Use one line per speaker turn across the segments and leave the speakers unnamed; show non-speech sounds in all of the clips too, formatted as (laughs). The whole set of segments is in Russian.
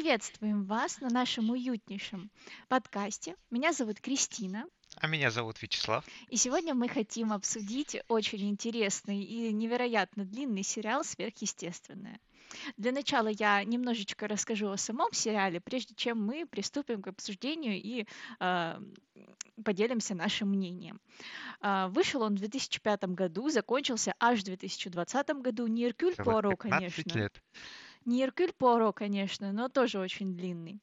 Приветствуем вас на нашем уютнейшем подкасте. Меня зовут Кристина.
А меня зовут Вячеслав.
И сегодня мы хотим обсудить очень интересный и невероятно длинный сериал «Сверхъестественное». Для начала я немножечко расскажу о самом сериале, прежде чем мы приступим к обсуждению и э, поделимся нашим мнением. Э, вышел он в 2005 году, закончился аж в 2020 году. Не Иркюль Поро, конечно.
лет.
Не Иркюль Поро, конечно, но тоже очень длинный.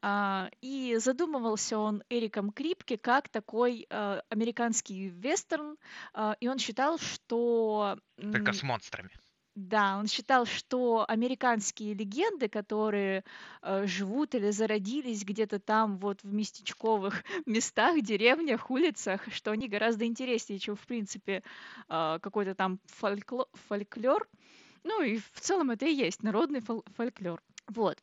А, и задумывался он Эриком Крипке как такой а, американский вестерн, а, и он считал, что...
Только с монстрами.
Да, он считал, что американские легенды, которые э, живут или зародились где-то там вот в местечковых (laughs) местах, деревнях, улицах, что они гораздо интереснее, чем в принципе э, какой-то там фольклор, фольклор. Ну и в целом это и есть народный фол- фольклор. Вот.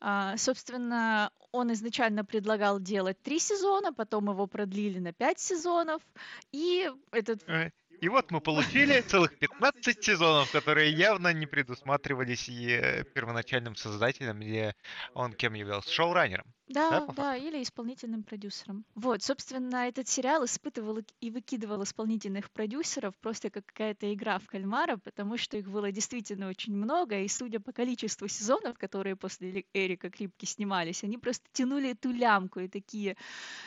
А, собственно, он изначально предлагал делать три сезона, потом его продлили на пять сезонов, и этот...
Э, и вот мы получили целых 15 сезонов, которые явно не предусматривались и первоначальным создателем, или он кем являлся? Шоураннером.
Да, да, или исполнительным продюсером. Вот, собственно, этот сериал испытывал и выкидывал исполнительных продюсеров просто как какая-то игра в кальмара, потому что их было действительно очень много, и судя по количеству сезонов, которые после Эрика Крипки снимались, они просто тянули эту лямку и такие,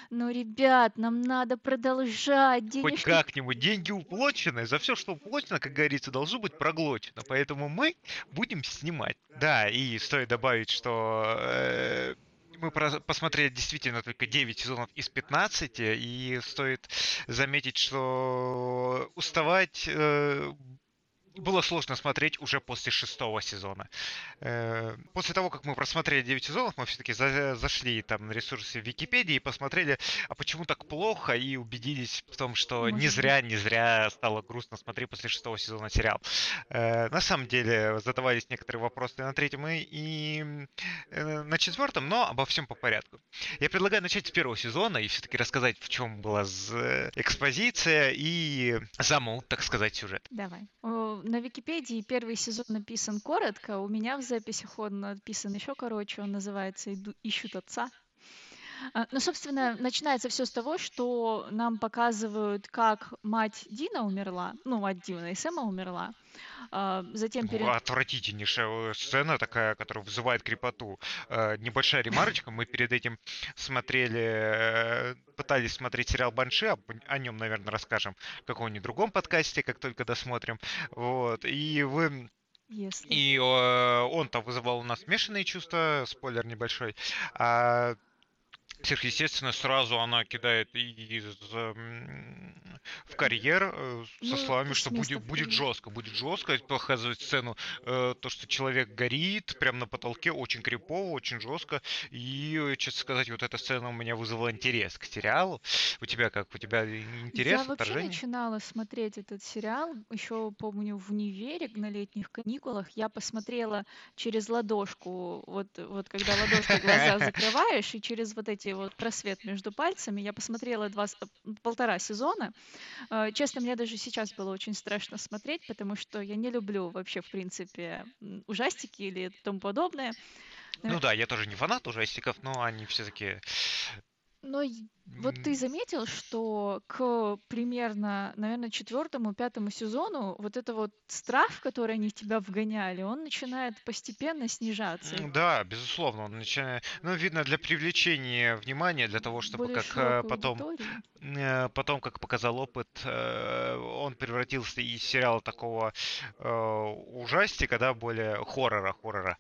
ну, ребят, нам надо продолжать.
Денежки... Хоть как-нибудь, деньги уплочены, за все, что уплочено, как говорится, должно быть проглочено, поэтому мы будем снимать. Да, и стоит добавить, что э, мы посмотрели действительно только 9 сезонов из 15, и стоит заметить, что уставать э, было сложно смотреть уже после шестого сезона. Э, после того, как мы просмотрели 9 сезонов, мы все-таки за зашли там на ресурсы Википедии и посмотрели, а почему так плохо, и убедились в том, что не зря, не зря стало грустно смотреть после шестого сезона сериал. Э, на самом деле задавались некоторые вопросы на третьем и, и э, на четвертом, но обо всем по порядку. Я предлагаю начать с первого сезона и все-таки рассказать, в чем была экспозиция и замут, так сказать, сюжет.
Давай на Википедии первый сезон написан коротко, у меня в записях он написан еще короче, он называется «Ищут отца». А, ну, собственно, начинается все с того, что нам показывают, как мать Дина умерла, ну, мать Дина и Сэма умерла.
А, затем перед... Отвратительнейшая сцена такая, которая вызывает крепоту. А, небольшая ремарочка. Мы перед этим смотрели, э, пытались смотреть сериал Банши, о нем, наверное, расскажем в каком-нибудь другом подкасте, как только досмотрим. Вот. И вы
если.
И э, он там вызывал у нас смешанные чувства, спойлер небольшой. А сверхъестественно, сразу она кидает из, в карьер э, со ну, словами, что будет, будет жестко, будет жестко, показывать сцену, э, то, что человек горит прямо на потолке, очень крипово, очень жестко, и, честно сказать, вот эта сцена у меня вызвала интерес к сериалу. У тебя как? У тебя интерес,
Я вообще начинала смотреть этот сериал, еще, помню, в универе на летних каникулах, я посмотрела через ладошку, вот, вот когда ладошкой глаза (laughs) закрываешь, и через вот эти вот просвет между пальцами. Я посмотрела два, полтора сезона. Э, честно, мне даже сейчас было очень страшно смотреть, потому что я не люблю вообще, в принципе, ужастики или тому подобное.
Ну да, я тоже не фанат ужастиков, но они все-таки
но вот ты заметил, что к примерно, наверное, четвертому, пятому сезону вот это вот страх, в который они тебя вгоняли, он начинает постепенно снижаться.
Да, безусловно, он начинает, ну, видно, для привлечения внимания, для того, чтобы
Более
как э, потом,
аудиторию.
э, потом, как показал опыт, э, он превратился из сериала такого ужастика, да, более хоррора, хоррора,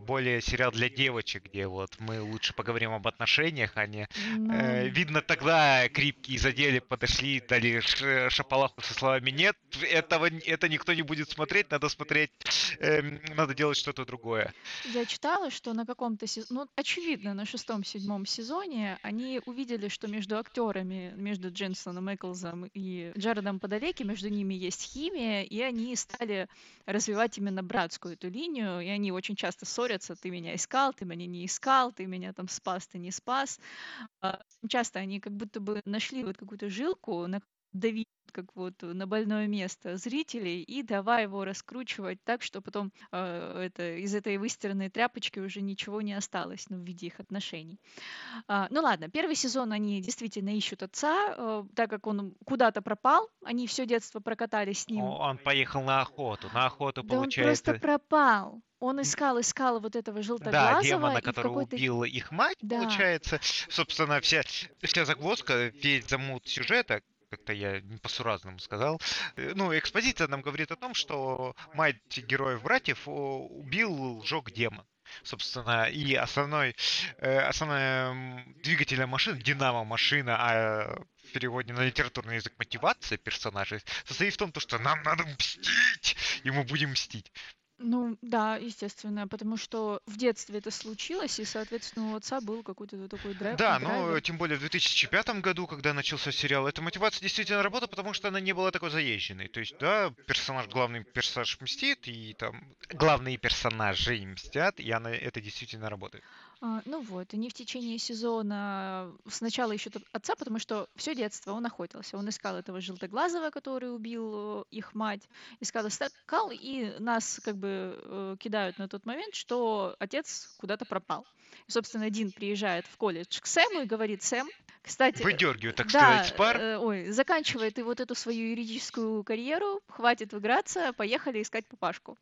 более сериал для девочек, где вот мы лучше поговорим об отношениях, а не
Ну,
видно, тогда крипки задели, подошли, дали шапалаху со словами «Нет, этого, это никто не будет смотреть, надо смотреть, э, надо делать что-то другое».
Я читала, что на каком-то сезоне, ну, очевидно, на шестом-седьмом сезоне они увидели, что между актерами, между Дженсоном Эклзом и Джаредом Подалеки, между ними есть химия, и они стали развивать именно братскую эту линию, и они очень часто ссорятся, ты меня искал, ты меня не искал, ты меня там спас, ты не спас. А, часто они как будто бы нашли вот какую-то жилку, на давить как вот на больное место зрителей и давай его раскручивать так, что потом э, это, из этой выстиранной тряпочки уже ничего не осталось, ну, в виде их отношений. А, ну ладно, первый сезон они действительно ищут отца, э, так как он куда-то пропал, они все детство прокатались с ним.
Он поехал на охоту, на охоту,
да
получается...
он просто пропал. Он искал, искал вот этого желтоглазого.
Да, демона, который убил их мать, да. получается. Собственно, вся, вся загвоздка, весь замут сюжета, как-то я не по-суразному сказал. Э, ну, экспозиция нам говорит о том, что мать героев-братьев убил, сжег демон. Собственно, и основной, э, основная двигатель машины, динамо-машина, а в переводе на литературный язык мотивация персонажей состоит в том, что нам надо мстить, и мы будем мстить.
Ну да, естественно, потому что в детстве это случилось, и, соответственно, у отца был какой-то такой драйв.
Да, ну тем более в 2005 году, когда начался сериал, эта мотивация действительно работала, потому что она не была такой заезженной. То есть, да, персонаж, главный персонаж мстит, и там главные персонажи мстят, и она, это действительно работает.
А, ну вот, они в течение сезона сначала ищут отца, потому что все детство он охотился. Он искал этого желтоглазого, который убил э, их мать, искал, искал, и нас как бы э, кидают на тот момент, что отец куда-то пропал. И, собственно, Дин приезжает в колледж к Сэму и говорит, Сэм, кстати,
выдергиваю, так
да,
сказать, пар.
Э, ой, заканчивает и вот эту свою юридическую карьеру, хватит играться, поехали искать папашку.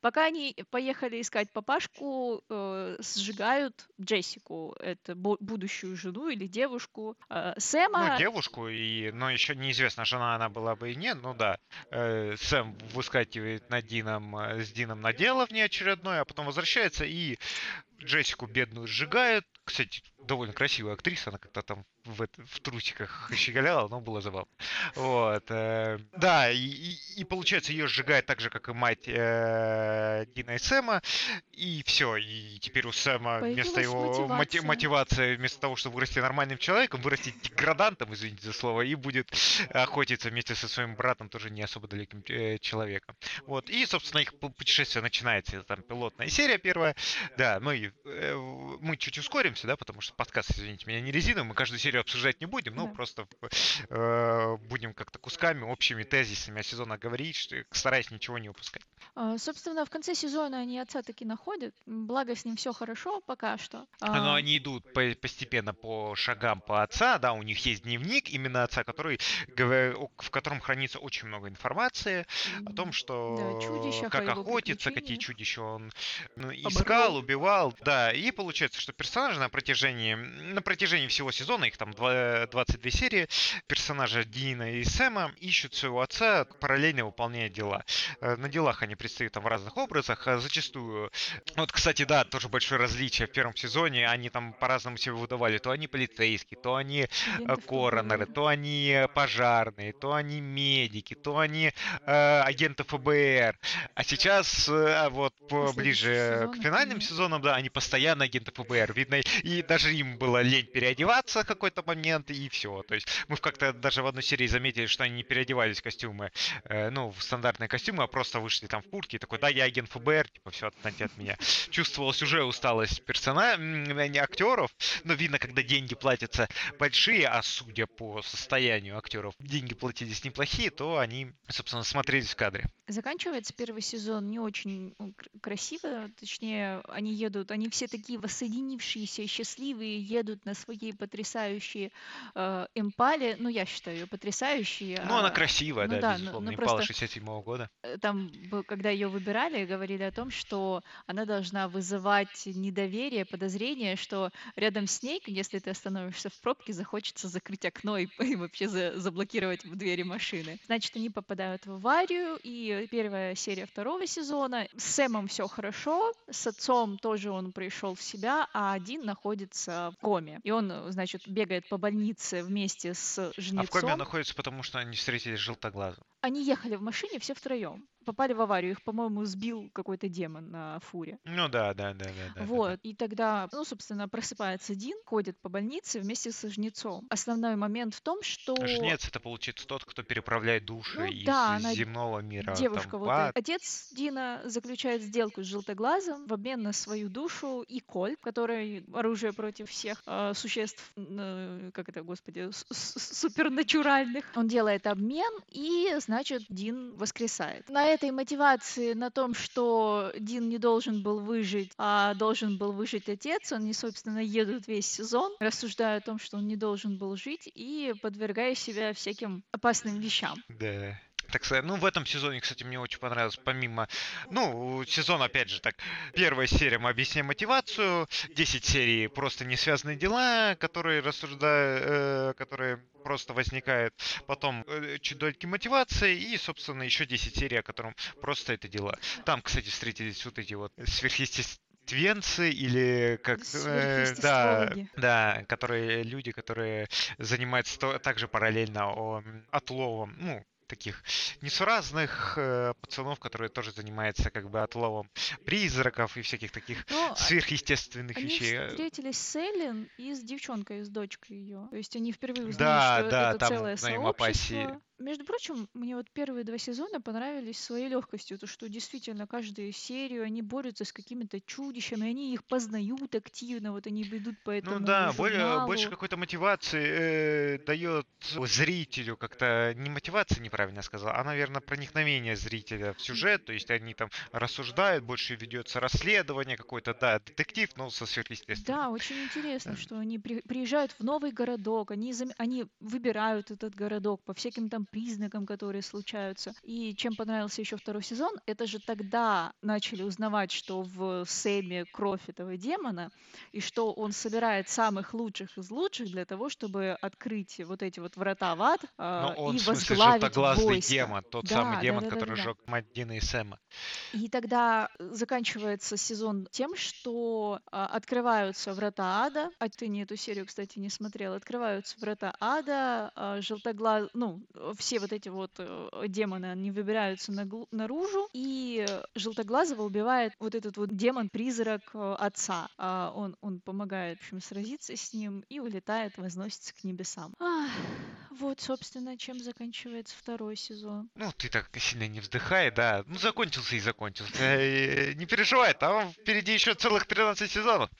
Пока они поехали искать папашку, э, сжигают Джессику, это будущую жену или девушку э, Сэма.
Ну, девушку, и, но еще неизвестно, жена она была бы и нет, ну да. Э, Сэм выскакивает на Дином, э, с Дином на дело внеочередное, а потом возвращается и Джессику бедную сжигает. Кстати, довольно красивая актриса, она как-то там в, в трусиках щеголяла, но было забавно. Вот. Э, да, и, и, получается, ее сжигает так же, как и мать э, Дина и Сэма, и все. И теперь у Сэма Появилась вместо его мотивация. мотивации, вместо того, чтобы вырасти нормальным человеком, вырасти деградантом, извините за слово, и будет охотиться вместе со своим братом, тоже не особо далеким э, человеком. Вот. И, собственно, их путешествие начинается. Там пилотная серия первая. Да, мы, э, мы чуть ускоримся, да, потому что подкаст, извините меня, не резиновый, мы каждую серию обсуждать не будем, но да. просто э, будем как-то кусками, общими тезисами о сезонах говорить, стараясь ничего не упускать.
А, собственно, в конце сезона они отца таки находят, благо с ним все хорошо пока что. А...
Но они идут по постепенно по шагам по отца, да, у них есть дневник именно отца, который, в котором хранится очень много информации о том, что да, как охотиться, какие чудища он ну, искал, убивал, да, и получается, что персонажи на протяжении на протяжении всего сезона, их там 22 серии, персонажа Дина и Сэма ищут своего отца, параллельно выполняя дела. Э, на делах они предстают там в разных образах, а зачастую... Вот, кстати, да, тоже большое различие в первом сезоне, они там по-разному себя выдавали, то они полицейские, то они э, коронеры, то они пожарные, то они медики, то они э, агенты ФБР. А сейчас, э, вот, ближе к финальным сезонам, да, они постоянно агенты ФБР. Видно, и даже им было лень переодеваться в какой-то момент, и все. То есть мы как-то даже в одной серии заметили, что они не переодевались в костюмы, э, ну, в стандартные костюмы, а просто вышли там в куртке, и такой, да, я агент ФБР, типа, все, отстаньте от меня. Чувствовалась уже усталость персона, не актеров, но видно, когда деньги платятся большие, а судя по состоянию актеров, деньги платились неплохие, то они, собственно, смотрелись в кадре.
Заканчивается первый сезон не очень красиво, точнее, они едут, они все такие воссоединившиеся, счастливые, едут на своей потрясающей э, импале, ну, я считаю ее потрясающей.
Ну, она а, красивая, ну, да, да, безусловно, ну, импала 67 -го года.
Э, там, когда ее выбирали, говорили о том, что она должна вызывать недоверие, подозрение, что рядом с ней, если ты остановишься в пробке, захочется закрыть окно и, (laughs) и вообще за, заблокировать двери машины. Значит, они попадают в аварию, и первая серия второго сезона. С Сэмом все хорошо, с отцом тоже он пришел в себя, а один находится в коме. И он, значит, бегает по больнице вместе с жнецом.
А в коме находится, потому что они встретились желтоглазым.
они ехали в машине все втроем попали в аварию. Их, по-моему, сбил какой-то демон на фуре.
Ну да, да, да, да.
вот.
Да, да.
И тогда, ну, собственно, просыпается Дин, ходит по больнице вместе со жнецом. Основной момент в том, что...
Жнец это получится тот, кто переправляет души
ну,
из
да, она
земного мира.
Девушка
там,
вот.
в
Отец Дина заключает сделку с желтоглазом в обмен на свою душу и коль, который оружие против всех э, существ, э, как это, господи, супернатуральных. Он делает обмен, и, значит, Дин воскресает. На этой мотивации, на том, что Дин не должен был выжить, а должен был выжить отец, они, собственно, едут весь сезон, рассуждая о том, что он не должен был жить, и подвергая себя всяким опасным вещам.
Да так сказать. Ну, в этом сезоне, кстати, мне очень понравилось, помимо, ну, сезон, опять же, так, первая серия мы объясняем мотивацию, 10 серий просто не связанные дела, которые рассуждают, э, которые просто возникают, потом э, чуть дольки мотивации и, собственно, еще 10 серий, о котором просто это дела. Там, кстати, встретились вот эти вот сверхъестественные твенцы или как э, да да которые люди которые занимаются также параллельно о, отловом ну таких несуразных э, пацанов, которые тоже занимаются как бы отловом призраков и всяких таких Но ну, сверхъестественных
они
вещей.
Они встретились с Эллен и с девчонкой, с дочкой ее. То есть они впервые узнали,
да,
что
да,
это
там
целое сообщество. Между прочим, мне вот первые два сезона понравились своей легкостью, то что действительно каждую серию они борются с какими-то чудищами, они их познают активно, вот они ведут по ну этому
Ну да,
более,
больше какой-то мотивации э, дает зрителю, как-то не мотивация, неправильно сказал, а, наверное, проникновение зрителя в сюжет, то есть они там рассуждают, больше ведется расследование какой-то, да, детектив, но со сверхъестественным.
Да, очень интересно, что они при, приезжают в новый городок, они, они выбирают этот городок по всяким там признакам, которые случаются. И чем понравился еще второй сезон, это же тогда начали узнавать, что в Сэме кровь этого демона, и что он собирает самых лучших из лучших для того, чтобы открыть вот эти вот врата в ад э,
он,
и
в смысле,
возглавить
войско. демон, тот
да,
самый демон,
да, да,
который
да,
сжег мать Дина и Сэма.
И тогда заканчивается сезон тем, что э, открываются врата ада, а ты не эту серию, кстати, не смотрел, открываются врата ада, э, желтоглаз, ну, все вот эти вот э, демоны, они выбираются наружу, и Желтоглазого убивает вот этот вот демон-призрак э, отца. А он, он помогает, в общем, сразиться с ним и улетает, возносится к небесам. Ах, вот, собственно, чем заканчивается второй сезон.
Ну, ты так сильно не вздыхай, да. Ну, закончился и закончился. Э, не переживай, там впереди еще целых 13 сезонов.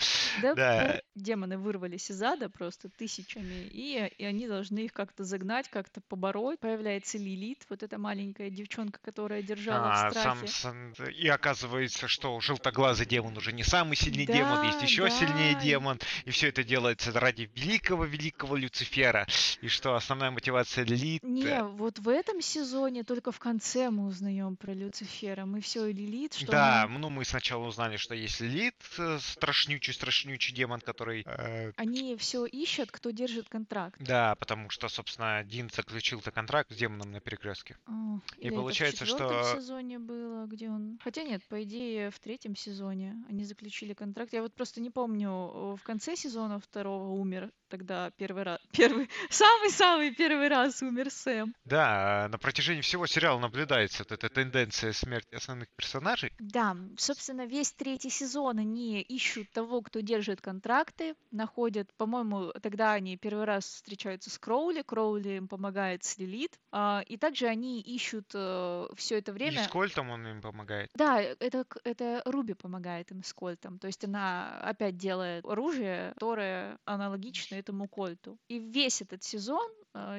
Да, да. демоны вырвались из ада просто тысячами, и, и они должны их как-то загнать, как-то побороть. Появляется Лилит, вот эта маленькая девчонка, которая держала а, в страхе.
Сам, сам, и оказывается, что желтоглазый демон уже не самый сильный да, демон, есть еще да. сильнее демон, и все это делается ради великого-великого Люцифера, и что основная мотивация Лилит...
Не, вот в этом сезоне только в конце мы узнаем про Люцифера, мы все Лилит, что
Да, мы... ну мы сначала узнали, что есть Лилит, э, страшнючий-страшнючий демон, который... Э...
Они все ищут, кто держит контракт.
Да, потому что, собственно, Дин заключил-то контракт с демоном на перекрестке.
А, и получается, в что... сезоне было, где он... Хотя нет, по идее, в третьем сезоне они заключили контракт. Я вот просто не помню, в конце сезона второго умер тогда первый раз... (laughs) Первый... Самый-самый первый раз умер Сэм.
Да, на протяжении всего сериала наблюдается вот эта тенденция смерти основных персонажей.
Да, собственно, весь третий сезон они ищут того, кто держит контракты, находят, по-моему, тогда они первый раз встречаются с Кроули, Кроули им помогает с Лилит, а, и также они ищут э, все это время... И
с Кольтом он им помогает.
Да, это, это Руби помогает им с Кольтом, то есть она опять делает оружие, которое аналогично этому Кольту. И весь этот сезон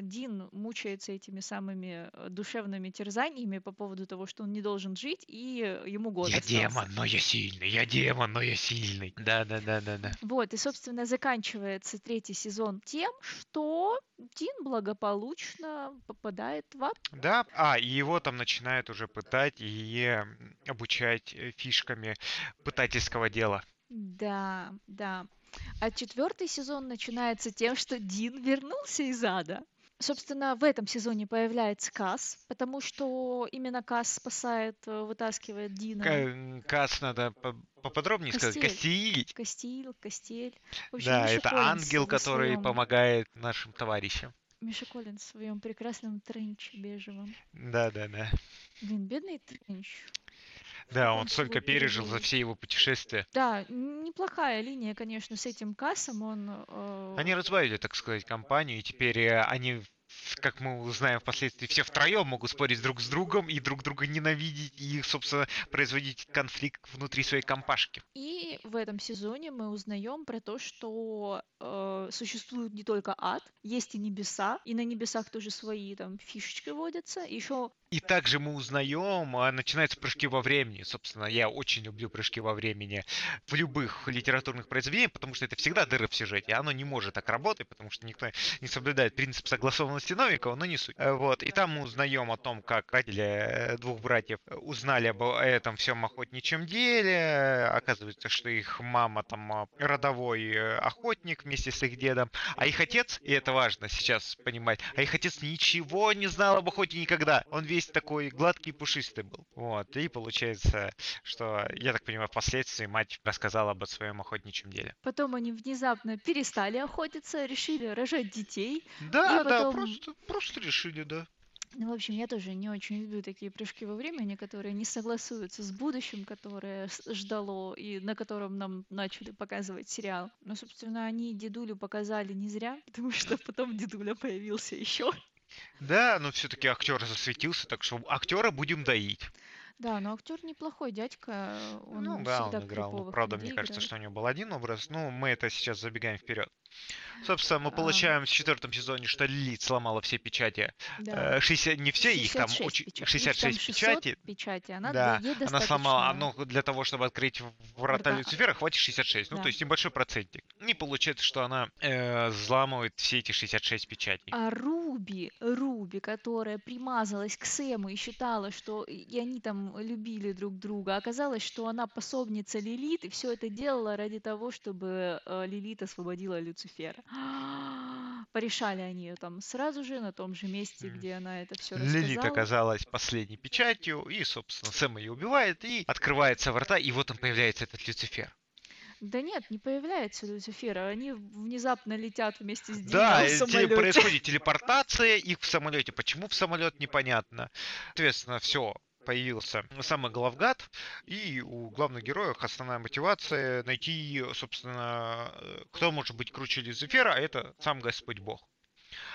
Дин мучается этими самыми э, душевными терзаниями по поводу того, что он не должен жить, и ему год
Я остался. демон, но я сильный, я демон, но я сильный. Да, да, да, да, да.
Вот, и, собственно, заканчивается третий сезон тем, что Дин благополучно попадает в ад.
Да, а, и его там начинают уже пытать и обучать э, фишками пытательского дела.
Да, да. А четвертый сезон начинается тем, что Дин вернулся из ада. Собственно, в этом сезоне появляется Касс, потому что именно Касс спасает, э, вытаскивает Дина.
К- Касс надо поподробнее Костель. сказать. Костиль.
Костиль, Костель.
общем, да, это ангел, который помогает нашим товарищам.
Миша Коллинз в своем прекрасном тренче бежевом.
Да-да-да.
Блин, бедный тренч.
Да,
он
столько пережил за все его путешествия.
Да, неплохая линия, конечно, с этим кассом. Он э,
Они разбавили, так сказать, компанию, и теперь э, они, как мы узнаем впоследствии, все втроем могут спорить друг с другом и друг друга ненавидеть, и, собственно, производить конфликт внутри своей компашки.
И в этом сезоне мы узнаем про то, что э, существует не только ад, есть и небеса, и на небесах тоже свои там фишечки водятся. Еще
И также мы узнаем, а, начинаются прыжки во времени. Собственно, я очень люблю прыжки во времени в любых литературных произведениях, потому что это всегда дыры в сюжете. Оно не может так работать, потому что никто не соблюдает принцип согласованности Новикова, но не суть. Э, Вот. И там мы узнаем о том, как родители э, двух братьев узнали об этом всем охотничьем деле. Оказывается, что их мама там а, родовой э, охотник вместе с их дедом. А их отец, и это важно сейчас понимать, а их отец ничего не знал об охоте никогда. Он весь такой гладкий и пушистый был. Вот. И получается, что, я так понимаю, впоследствии мать рассказала об своем охотничьем деле.
потом они внезапно перестали охотиться, решили рожать детей.
Да,
И
да,
потом-
просто, просто решили, да.
Ну, в общем, я тоже не очень люблю такие прыжки во времени, которые не согласуются с будущим, которое ждало и на котором нам начали показывать сериал. Но, собственно, они дедулю показали не зря, (laughs) потому что потом дедуля появился еще.
Да, но все-таки актер засветился, так что актера будем доить.
Да, но актер неплохой дядька, он
ну да, он играл. Ну, правда, мне
людей
кажется,
играет.
что у него был один образ. Ну, мы это сейчас забегаем вперед. Собственно, мы
А.
получаем в четвертом сезоне, что Лилит сломала все печати.
Да.
Э, 60, не все, их там
66
очень,
печа- их
66
там 600
печати.
печати, она,
Да,
ей
Она сломала, ну, для того, чтобы открыть врата
Врата.
Люцифера, хватит 66. Ну,
Да.
то есть небольшой процентик. И получается, что она э, взламывает все эти 66 печатей.
А Руби, Руби, которая примазалась к Сэму и считала, что и они там любили друг друга, оказалось, что она пособница Лилит, и все это делала ради того, чтобы э, Лилит освободила Люцифера. (gasps) Порешали они ее там сразу же, на том же месте, где она это все
Лилит
рассказала.
оказалась последней печатью, и, собственно, Сэм ее убивает, и открывается врата, и вот он появляется этот Люцифер.
Да нет, не появляется Люцифера, они внезапно летят вместе с
Да,
Диной в
происходит телепортация их в самолете. Почему в самолет, непонятно. Соответственно, все, появился самый главгад, и у главных героев основная мотивация найти, собственно, э, кто может быть круче Люцифера, а это сам Господь Бог.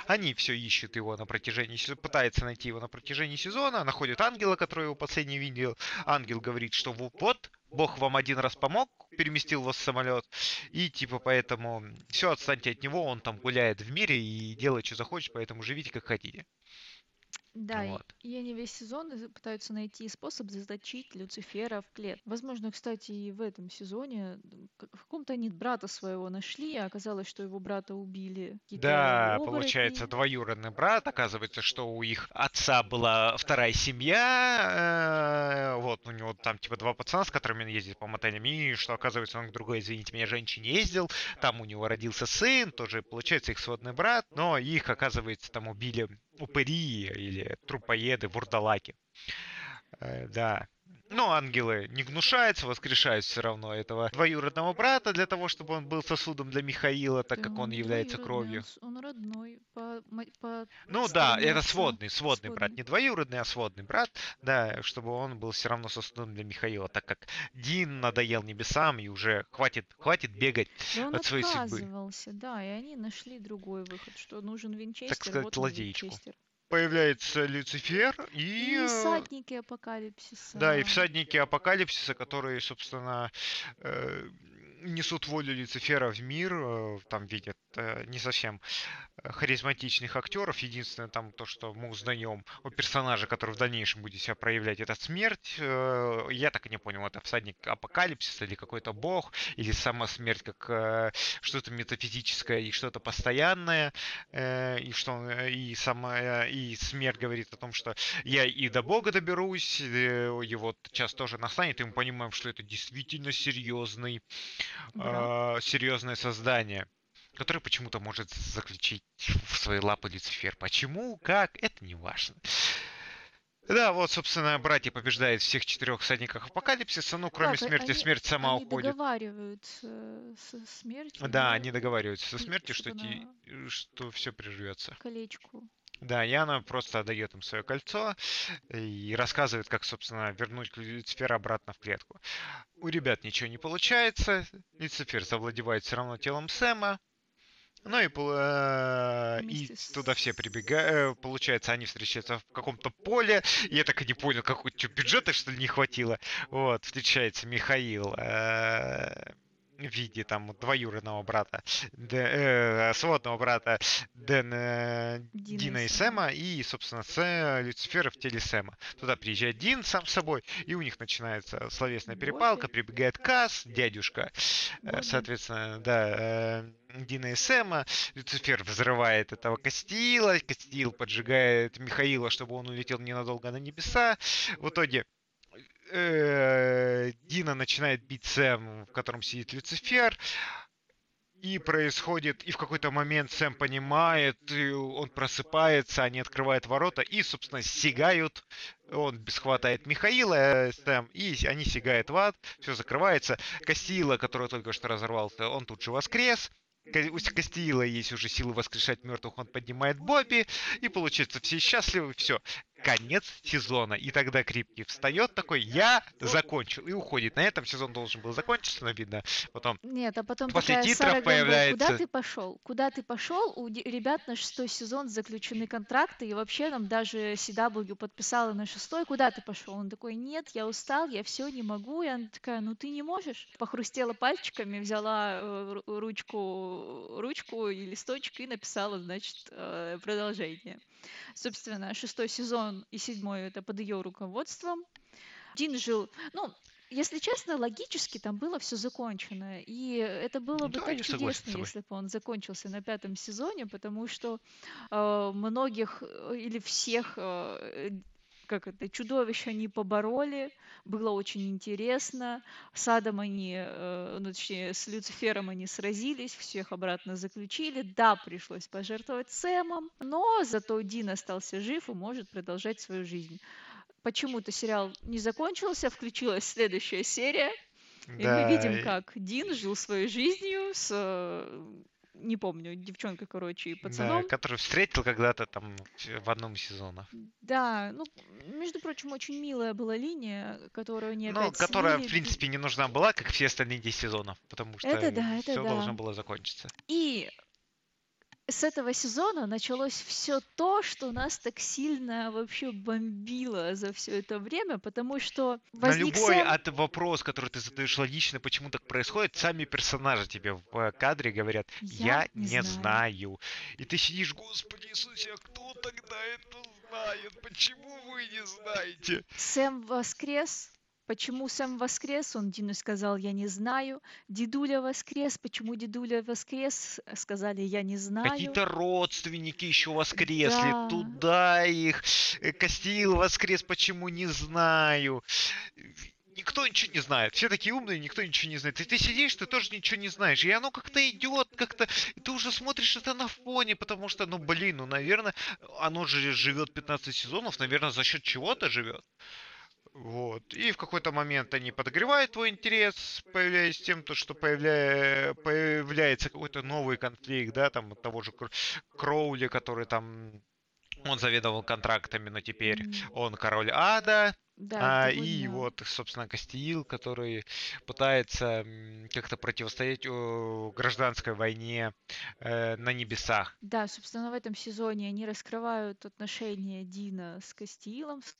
Они все ищут его на протяжении, се- пытаются найти его на протяжении сезона, находят ангела, который его последний видел. Ангел говорит, что во- вот, Бог вам один раз помог, переместил вас в самолет, и типа поэтому все, отстаньте от него, он там гуляет в мире и делает, что захочет, поэтому живите как хотите.
Да, и-
Вот.
и они весь сезон из- пытаются найти способ заточить Люцифера в клет. Возможно, кстати, и в этом сезоне м, к- в каком-то они брата своего нашли, а оказалось, что его брата убили какие-то
Да,
оборотни.
получается, двоюродный брат. Оказывается, что у их отца была вторая семья. э, Вот, у него там типа два пацана, с которыми он ездит по мотелям. И что, оказывается, он к другой, извините меня, женщине ездил. Там у него родился сын, тоже, получается, их сводный брат. Но их, оказывается, там убили упыри или трупоеды, вурдалаки. Э, Да. Но ангелы не гнушаются, воскрешают все равно этого двоюродного брата для того, чтобы он был сосудом для Михаила, так
Да
как он является кровью.
Он, родной по,
Ну да, это сводный, сводный брат, не двоюродный, а сводный брат, да, чтобы он был все равно сосудом для Михаила, так как Дин надоел небесам и уже хватит, хватит бегать.
Да
от своей судьбы.
да, и они нашли другой выход, что нужен Винчестер,
сказать,
вот он,
лазеечку.
Винчестер.
Появляется Люцифер и...
И
э,
всадники апокалипсиса.
Да, и всадники апокалипсиса, которые, собственно, э, несут волю Люцифера в мир, э, там видят э, не совсем э, харизматичных актеров. Единственное там то, что мы узнаем о персонаже, который в дальнейшем будет себя проявлять, это смерть. Э, Я так и не понял, это всадник апокалипсиса или какой-то бог, или сама смерть как э, что-то метафизическое и что-то постоянное, э, и что он, и сама и смерть говорит о том, что я и до Бога доберусь, его час тоже настанет, и мы понимаем, что это действительно серьезный, э, серьезное создание, которое почему-то может заключить в свои лапы Люцифер. Почему, как, это не важно. Да, вот, собственно, братья побеждают всех четырех всадников апокалипсиса, ну, кроме
Как,
смерти,
они,
смерть сама
они
уходит.
договариваются со смертью,
Да,
да,
они договариваются со смертью, что, ти-
на
что все приживется.
колечку.
Да, и она просто отдает им свое кольцо и рассказывает, как, собственно, вернуть Люцифера обратно в клетку. У ребят ничего не получается, Люцифер завладевает все равно телом Сэма, ну и, э, и туда все прибегают. Получается, они встречаются в каком-то поле. Я так и не понял, какой что, бюджета, что ли, не хватило. Вот, встречается Михаил э, в виде там двоюродного брата, Дэ- э, сводного брата Дэн, э,
Дина и
Дина и
Сэма.
И, собственно, Сэ, Люцифера в теле Сэма. Туда приезжает Дин сам с собой, и у них начинается словесная перепалка, прибегает Касс, дядюшка, э, соответственно, да, э, Дина и Сэма, Люцифер взрывает этого Кастила, Кастил поджигает Михаила, чтобы он улетел ненадолго на небеса. В итоге э, Дина начинает бить Сэм, в котором сидит Люцифер. И происходит, и в какой-то момент Сэм понимает, он просыпается, они открывают ворота и, собственно, сигают. Он схватает Михаила, э, Сэм, и они сигают в ад, все закрывается. Кастила, который только что разорвался, он тут же воскрес. У Кастила есть уже силы воскрешать мертвых, он поднимает Бобби, и получается все счастливы, все. Конец сезона. И тогда Крипки встает такой, я закончил, и уходит. На этом сезон должен был закончиться, но видно, потом
Нет, а потом
после
такая
титров
Сара Гэмбл, куда
появляется...
ты пошел? Куда ты пошел? У ребят на шестой сезон заключены контракты, и вообще нам даже CW подписала на шестой. Куда ты пошел? Он такой, нет, я устал, я все не могу. И она такая, ну ты не можешь. Похрустела пальчиками, взяла э, ру- ручку, ручку и листочек и написала, значит, э, продолжение. Собственно, шестой сезон и седьмой это под ее руководством. Дин жил, ну, если честно, логически там было все закончено. И это было бы
Да,
так чудесно, если бы он закончился на пятом сезоне, потому что э, многих э, или всех, э, как это, чудовищ они побороли, было очень интересно. С Адом они, э, ну, точнее, с Люцифером они сразились, всех обратно заключили. Да, пришлось пожертвовать Сэмом, но зато Дин остался жив и может продолжать свою жизнь. Почему-то сериал не закончился, включилась следующая серия, и мы видим, как Дин жил своей жизнью с, э, не помню, девчонкой, короче, и
да,
пацаном.
который встретил когда-то там в одном из сезонов.
Да, ну, между прочим, очень милая была линия, которую они
Ну,
опять
которая,
слили.
в принципе, не нужна была, как все остальные 10 сезонов, потому что
Это да, это
все
да.
должно было закончиться.
И с этого сезона началось все то, что нас так сильно вообще бомбило за все это время, потому что
На
возник
любой
Сэм,
от вопрос, который ты задаешь логично, почему так происходит, сами персонажи тебе в кадре говорят, я, не знаю. И ты сидишь, господи Иисусе, а кто тогда это знает? Почему вы не знаете?
Сэм воскрес. Почему Сэм воскрес? Он Дину сказал, я не знаю. Дедуля воскрес. Почему дедуля воскрес? Сказали, я не знаю.
Какие-то родственники еще воскресли,
Да.
туда их. Э, Костил воскрес, почему не знаю. Никто ничего не знает. Все такие умные, никто ничего не знает. И ты сидишь, ты тоже ничего не знаешь. И оно как-то идет, как-то. И ты уже смотришь это на фоне, потому что, ну блин, ну наверное, оно же живет 15 сезонов, наверное, за счет чего-то живет. Вот. И в какой-то момент они подогревают твой интерес, появляясь тем, то, что появля... появляется какой-то новый конфликт, да, там от того же Кр- Кроули, который там он заведовал контрактами, но теперь
М,
он король ада,
Да,
а, и вот, собственно, Кастиил, который пытается как-то противостоять гражданской войне э, на небесах.
Да, собственно, в этом сезоне они раскрывают отношения Дина с Кастиилом, с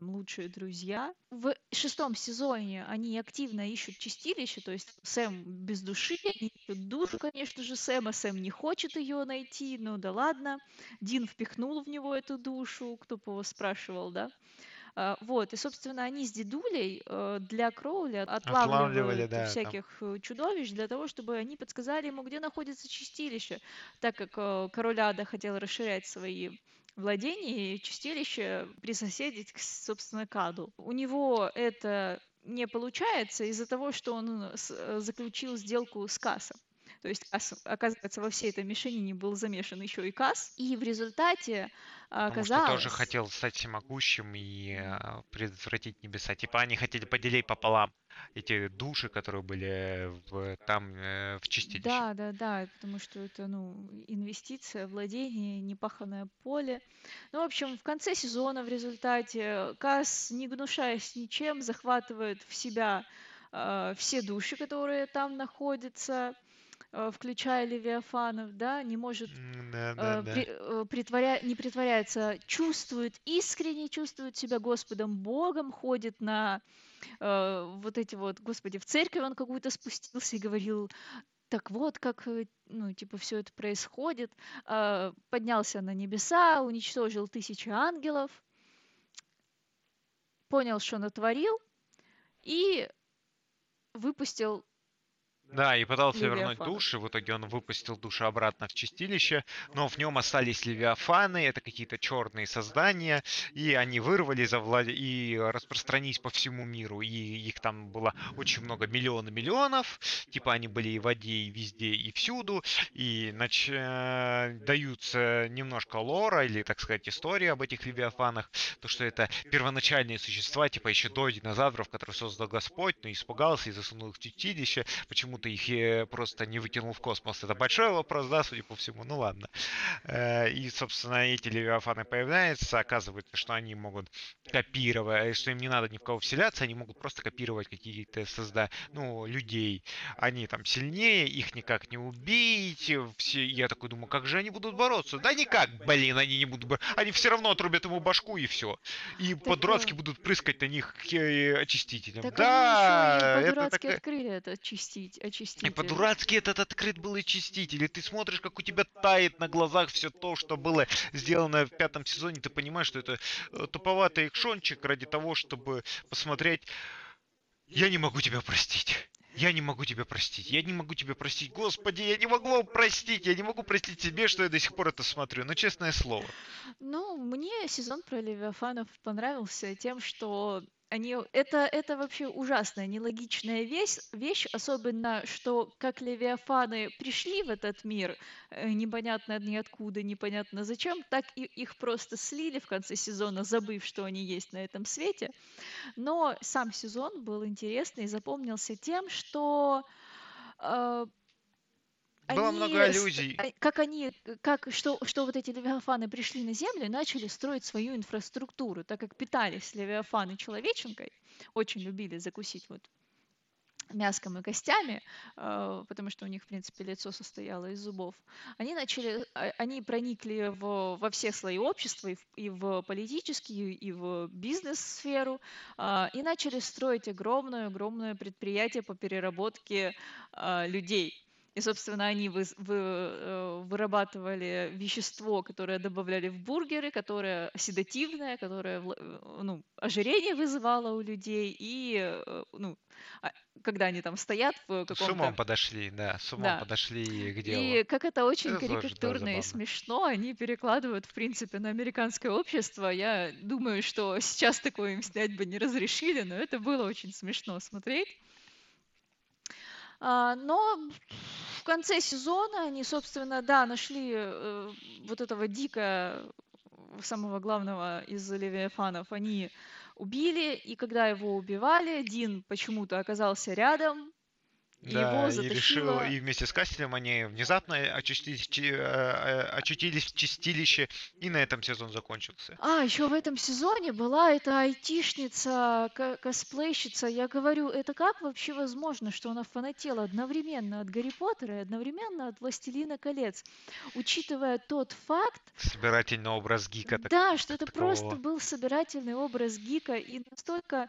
лучшие друзья. В шестом сезоне они активно ищут чистилище, то есть Сэм без души, они ищут душу, конечно же, Сэма. Сэм не хочет ее найти, ну да ладно. Дин впихнул в него эту душу, кто бы его спрашивал, да. А, Вот, и, собственно, они с дедулей э, для Кроуля
Отлавливали,
отлавливают
да, там.
всяких э, чудовищ для того, чтобы они подсказали ему, где находится чистилище, так как э, король Ада хотел расширять свои владения и чистилище присоседить, собственно, к Аду. У него это не получается из-за того, что он с- э, заключил сделку с Кассом. То есть, оказывается, во всей этой мишенине был замешан еще и Кас. И в результате
Потому что тоже хотел стать всемогущим и а, предотвратить небеса. Типа они хотели поделить пополам эти души, которые были в, там э, в чистилище.
Да, да, да, потому что это, ну, инвестиция, владение, непаханное поле. Ну, в общем, в конце сезона в результате Кас, не гнушаясь ничем, захватывает в себя э, все души, которые там находятся, э, включая Левиафанов, да, не может
да, да,
э, при, э, притворя, не притворяется, чувствует, искренне чувствует себя Господом Богом, ходит на э, вот эти вот, Господи, в церковь он какую-то спустился и говорил, так вот, как, э, ну, типа, все это происходит. Э, поднялся на небеса, уничтожил тысячи ангелов, понял, что натворил, и выпустил
да, и пытался вернуть души, в итоге он выпустил души обратно в чистилище, но в нем остались левиафаны, это какие-то черные создания, и они вырвали завлад... и распространились по всему миру, и их там было очень много, миллионы миллионов, типа они были и в воде, и везде, и всюду, и нач... Э, даются немножко лора, или, так сказать, история об этих левиафанах, то, что это первоначальные существа, типа еще до динозавров, которые создал Господь, но испугался и засунул их в чистилище, почему ты их э, просто не выкинул в космос. Это большой вопрос, да, судя по всему. Ну ладно. Э, и, собственно, эти левиафаны появляются. Оказывается, что они могут копировать, э, что им не надо ни в кого вселяться, они могут просто копировать какие-то созда, ну, людей. Они там сильнее, их никак не убить. Все, я такой думаю, как же они будут бороться? Да никак, блин, они не будут бороться. Они все равно отрубят ему башку и все. И так по-дурацки будут прыскать на них очистителем.
Так
да,
это... открыли это очистить
очиститель. И по-дурацки этот открыт был очиститель. И ты смотришь, как у тебя тает на глазах все то, что было сделано в пятом сезоне. Ты понимаешь, что это э, туповатый экшончик ради того, чтобы посмотреть... Я не могу тебя простить. Я не могу тебя простить. Я не могу тебя простить. Господи, я не могу простить. Я не могу простить себе, что я до сих пор это смотрю. Но честное слово.
Ну, мне сезон про Левиафанов понравился тем, что они, это, это вообще ужасная, нелогичная вещь, вещь, особенно, что как левиафаны пришли в этот мир, э, непонятно ниоткуда, непонятно зачем, так и их просто слили в конце сезона, забыв, что они есть на этом свете. Но сам сезон был интересный и запомнился тем, что э,
было они, много аллюзий.
А, как они, как, что, что вот эти левиафаны пришли на Землю и начали строить свою инфраструктуру, так как питались левиафаны человеченкой, очень любили закусить вот мяском и костями, э, потому что у них, в принципе, лицо состояло из зубов, они начали, они проникли в, во все слои общества, и в, и в политические, и в бизнес-сферу, э, и начали строить огромное-огромное предприятие по переработке э, людей. И, собственно, они вы, вы, э, вырабатывали вещество, которое добавляли в бургеры, которое седативное, которое э, ну, ожирение вызывало у людей. И э, ну, а, когда они там стоят в каком-то... С
умом подошли, да, с умом да. подошли к делу.
И как это очень это карикатурно тоже, да, и смешно, они перекладывают, в принципе, на американское общество. Я думаю, что сейчас такое им снять бы не разрешили, но это было очень смешно смотреть. А, но в конце сезона они, собственно, да, нашли э, вот этого дика, самого главного из Левиафанов, они убили, и когда его убивали, Дин почему-то оказался рядом,
да, его затащило... и решил, и вместе с Кастелем они внезапно очутились, э, э, очутились в чистилище, и на этом сезон закончился.
А, еще в этом сезоне была эта айтишница, косплейщица. Я говорю, это как вообще возможно, что она фанатела одновременно от Гарри Поттера и одновременно от Властелина колец, учитывая тот факт...
Собирательный образ гика.
Да, что это такого. просто был собирательный образ гика, и настолько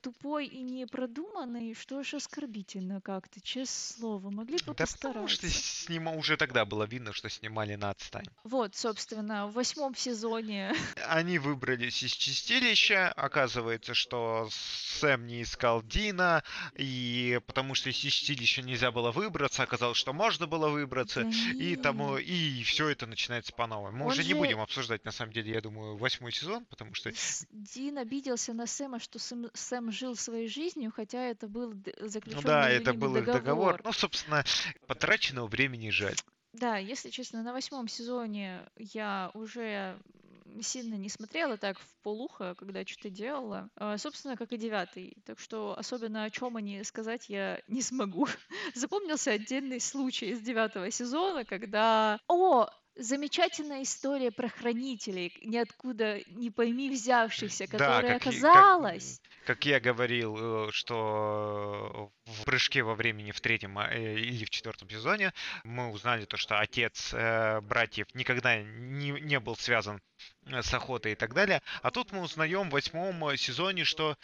тупой и непродуманный, что аж оскорбительно как-то, честное слово. Могли бы да постараться. потому
что снима уже тогда было видно, что снимали на отстань.
Вот, собственно, в восьмом сезоне.
Они выбрались из чистилища. Оказывается, что Сэм не искал Дина, и потому что из чистилища нельзя было выбраться, оказалось, что можно было выбраться, да и тому и все это начинается по новой. Мы Он уже же... не будем обсуждать, на самом деле, я думаю, восьмой сезон, потому что...
Дин обиделся на Сэма, что Сэм Сэм жил своей жизнью, хотя это был
Ну
заключенный
да,
между
это был их договор.
договор.
Ну, собственно, потраченного времени жаль.
Да, если честно, на восьмом сезоне я уже сильно не смотрела так в полухо, когда что-то делала. А, Собственно, как и девятый. Так что особенно о чем они сказать я не смогу. (laughs) Запомнился отдельный случай из девятого сезона, когда... О, замечательная история про хранителей, ниоткуда не пойми взявшихся,
Да,
которая
как, и- как,
оказалась...
как я говорил, э, что в прыжке во времени в третьем э, или в четвертом сезоне мы узнали то, что отец э, братьев никогда не, не был связан э, с охотой и так далее. А тут мы узнаем в восьмом сезоне, что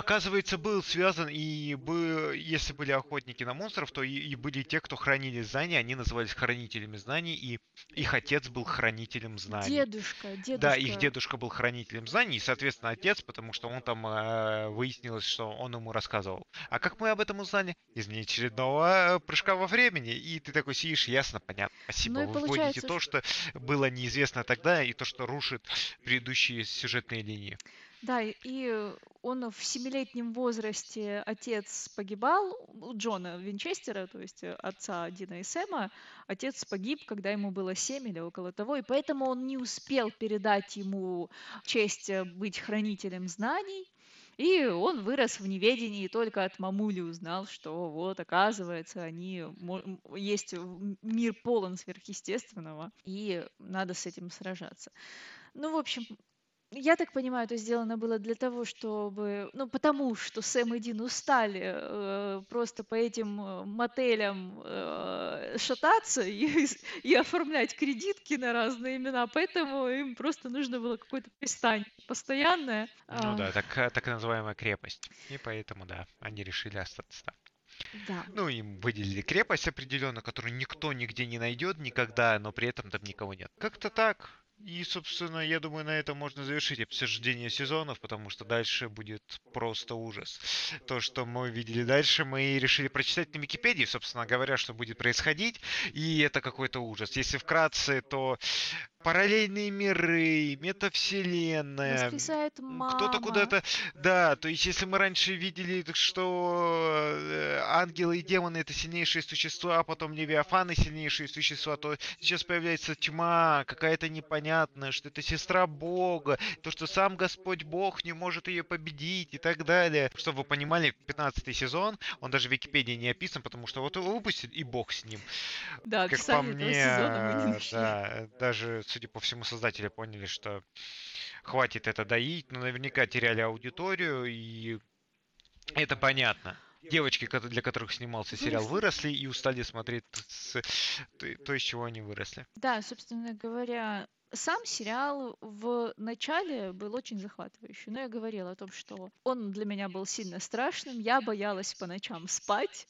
Оказывается, был связан, и бы, если были охотники на монстров, то и, и были те, кто хранили знания, они назывались хранителями знаний, и их отец был хранителем знаний.
Дедушка,
Да, их
дедушка.
дедушка был хранителем знаний, и, соответственно, отец, потому что он там э, выяснилось, что он ему рассказывал. А как мы об этом узнали? Из неочередного э, прыжка во времени. И ты такой сидишь, ясно, понятно, спасибо.
Ну
Вы вводите
получается,
то, что было неизвестно тогда, и то, что рушит предыдущие сюжетные линии.
Да, и он в семилетнем возрасте отец погибал Джона Винчестера, то есть э, отца Дина и Сэма. Отец погиб, когда ему было семь или около того, и поэтому он не успел передать ему честь э, быть хранителем знаний. И он вырос в неведении и только от мамули узнал, что вот, оказывается, они есть мир полон сверхъестественного, и надо с этим сражаться. Ну, в общем, я так понимаю, это сделано было для того, чтобы, ну, потому что Сэм и Дин устали э, просто по этим э, мотелям э, шататься (laughs) и, и оформлять кредитки на разные имена, поэтому им просто нужно было какое-то пристанье постоянное.
Ну
А,
да, так, так называемая крепость. И поэтому, да, они решили остаться там.
да.
Ну, им выделили крепость определенно, которую никто нигде не найдет никогда, но при этом там никого нет. Как-то так. И, собственно, я думаю, на этом можно завершить обсуждение сезонов, потому что дальше будет просто ужас. То, что мы видели дальше, мы решили прочитать на Википедии, собственно говоря, что будет происходить, и это какой-то ужас. Если вкратце, то параллельные миры, метавселенная,
Воскресает
М, Кто-то
мама.
куда-то... Да, то есть если мы раньше видели, что э, ангелы и демоны это сильнейшие существа, а потом левиафаны сильнейшие существа, то сейчас появляется тьма, какая-то непонятная, что это сестра Бога, то, что сам Господь Бог не может ее победить и так далее. Чтобы вы понимали, 15 сезон, он даже в Википедии не описан, потому что вот его выпустили, и Бог с ним.
Да,
Как по мне,
сезона мы не
э, да, даже, судя по всему, создатели поняли, что хватит это доить, но наверняка теряли аудиторию, и это понятно. Девочки, для которых снимался сериал,
Выросли.
и устали смотреть то, из чего они выросли.
Да, собственно говоря, сам сериал в начале был очень захватывающий. Но я говорила о том, что он для меня был сильно страшным. Я боялась по ночам спать.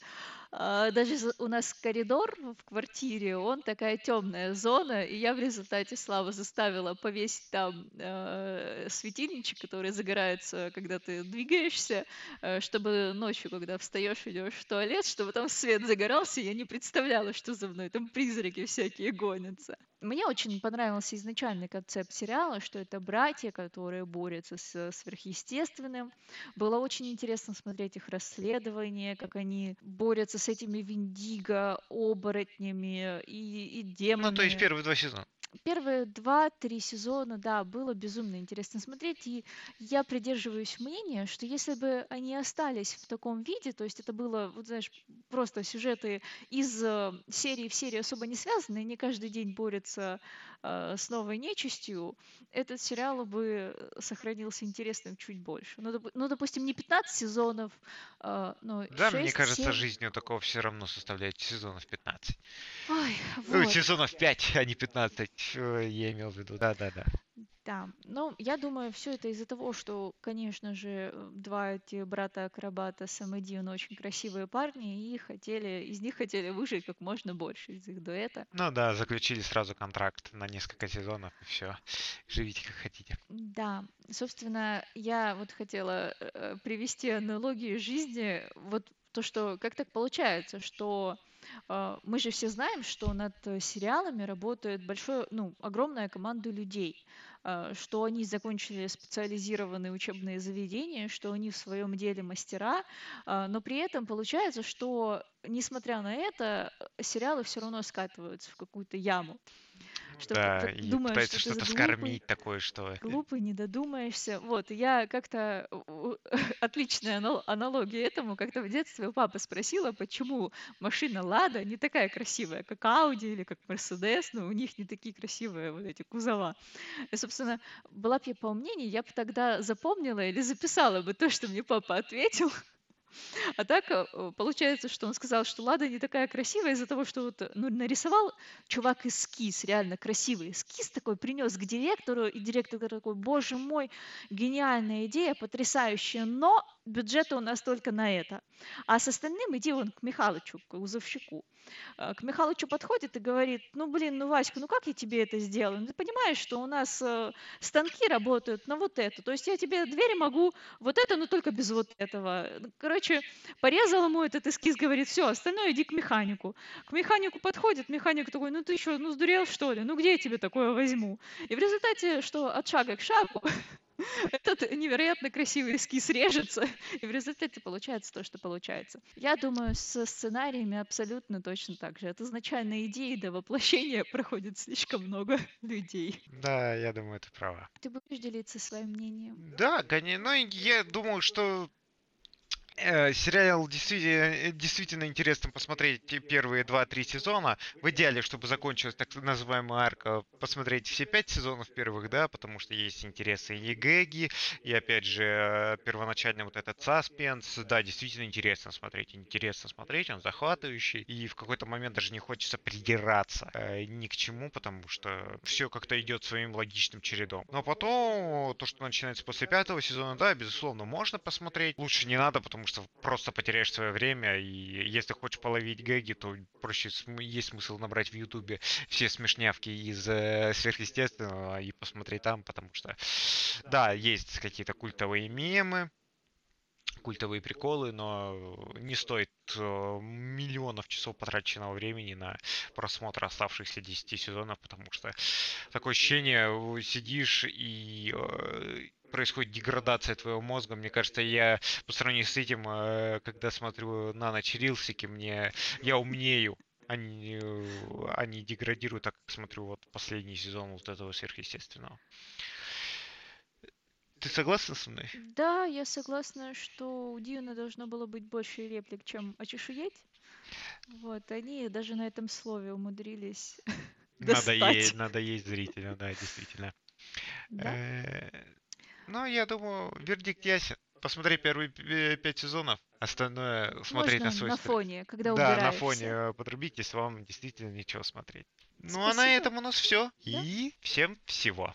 А, Даже у нас коридор в квартире, он такая темная зона, и я в результате Славу заставила повесить там э, светильничек, который загорается, когда ты двигаешься, э, чтобы ночью, когда встаешь, идешь в туалет, чтобы там свет загорался, я не представляла, что за мной там призраки всякие гонятся. Мне очень понравился изначальный концепт сериала, что это братья, которые борются с сверхъестественным. Было очень интересно смотреть их расследование, как они борются с этими виндиго, оборотнями и, и
Ну, то есть
демонами.
первые два сезона.
Первые два-три сезона, да, было безумно интересно смотреть, и я придерживаюсь мнения, что если бы они остались в таком виде, то есть это было, вот знаешь, просто сюжеты из э, серии в серию особо не связанные, не каждый день борются э, с новой нечистью, этот сериал бы э, сохранился интересным чуть больше. Ну, доп- ну, допустим, не 15 сезонов, э, но
Да, мне
6,
кажется,
7.
жизнь у такого все равно составляет сезонов 15.
Ой,
Ну,
вот.
сезонов 5, а не 15, э, я имел в виду. Да-да-да.
Да, ну, я думаю, все это из-за того, что, конечно же, э, два эти брата-акробата Сэм и Дин очень красивые парни, и хотели, из них хотели выжить как можно больше из их дуэта.
Ну да, заключили сразу контракт на несколько сезонов, и все. Живите как хотите.
Да, собственно, я вот хотела э, привести аналогию жизни, вот то, что как так получается, что э, мы же все знаем, что над э, сериалами работает большое, ну, огромная команда людей. э, что они закончили специализированные учебные заведения, что они в своем деле мастера, э, но при этом получается, что, несмотря на это, сериалы все равно скатываются в какую-то яму.
Что да, и думаешь, пытается что то скормить такое, что...
Глупый, не додумаешься. Вот, я как-то... (laughs) Отличная аналогия этому. Как-то в детстве у папы спросила, почему машина Лада не такая красивая, как Audi или как Mercedes, но у них не такие красивые вот эти кузова. И, собственно, была бы я поумнее, я бы тогда запомнила или записала бы то, что мне папа ответил, (laughs) а так э, получается, что он сказал, что Лада не такая красивая из-за того, что вот, ну, нарисовал чувак эскиз, реально красивый эскиз такой, принес к директору, и директор такой, боже мой, гениальная идея, потрясающая, но бюджета у нас только на это. А с остальным иди он к Михалычу, к узовщику. Э, к Михалычу подходит и говорит, ну, блин, ну, Васька, ну как я тебе это сделаю? Ну, ты понимаешь, что у нас э, станки работают на вот это. То есть я тебе двери могу вот это, но только без вот этого. Короче, порезал ему этот эскиз, говорит, все, остальное иди к механику. К механику подходит, механик такой, ну ты что, ну сдурел что ли? Ну где я тебе такое возьму? И в результате, что от шага к шагу, (laughs) этот невероятно красивый эскиз режется, и в результате получается то, что получается. Я думаю, со сценариями абсолютно точно так же. От изначальной идеи до воплощения проходит слишком много (laughs) людей.
Да, я думаю, ты права.
Ты будешь делиться своим мнением?
Да. Ну, я думаю, что сериал действительно, э, действительно интересно посмотреть первые 2-3 сезона. В идеале, чтобы закончилась так называемая арка, посмотреть все 5 сезонов первых, да, потому что есть интересы и гэги, и опять же, э, первоначально вот этот саспенс, да, действительно интересно смотреть, интересно смотреть, он захватывающий, и в какой-то момент даже не хочется придираться э, ни к чему, потому что все как-то идет своим логичным чередом. Но потом, то, что начинается после пятого сезона, да, безусловно, можно посмотреть, лучше не надо, потому что просто потеряешь свое время, и если хочешь половить гэги, то проще есть смысл набрать в Ютубе все смешнявки из э, сверхъестественного и посмотреть там, потому что, да, есть какие-то культовые мемы, культовые приколы, но не стоит э, миллионов часов потраченного времени на просмотр оставшихся 10 сезонов, потому что такое ощущение, сидишь и э, происходит деградация твоего мозга. Мне кажется, я по сравнению с этим, э, когда смотрю на ночь рилсики, мне я умнею. Они, они деградируют, так как смотрю вот последний сезон вот этого сверхъестественного. Ты согласна со мной?
Да, я согласна, что у Дьюна должно было быть больше реплик, чем очешуеть. Вот, они даже на этом слове умудрились (laughs)
надо есть, надо есть зрителя, да, действительно. Да? Ну, я думаю, вердикт ясен. Посмотри первые пять сезонов, остальное смотреть
Можно
на свой
на фоне, когда
Да, на фоне э, подрубить, если вам действительно нечего смотреть. Ну, а на этом у нас все. И всем всего.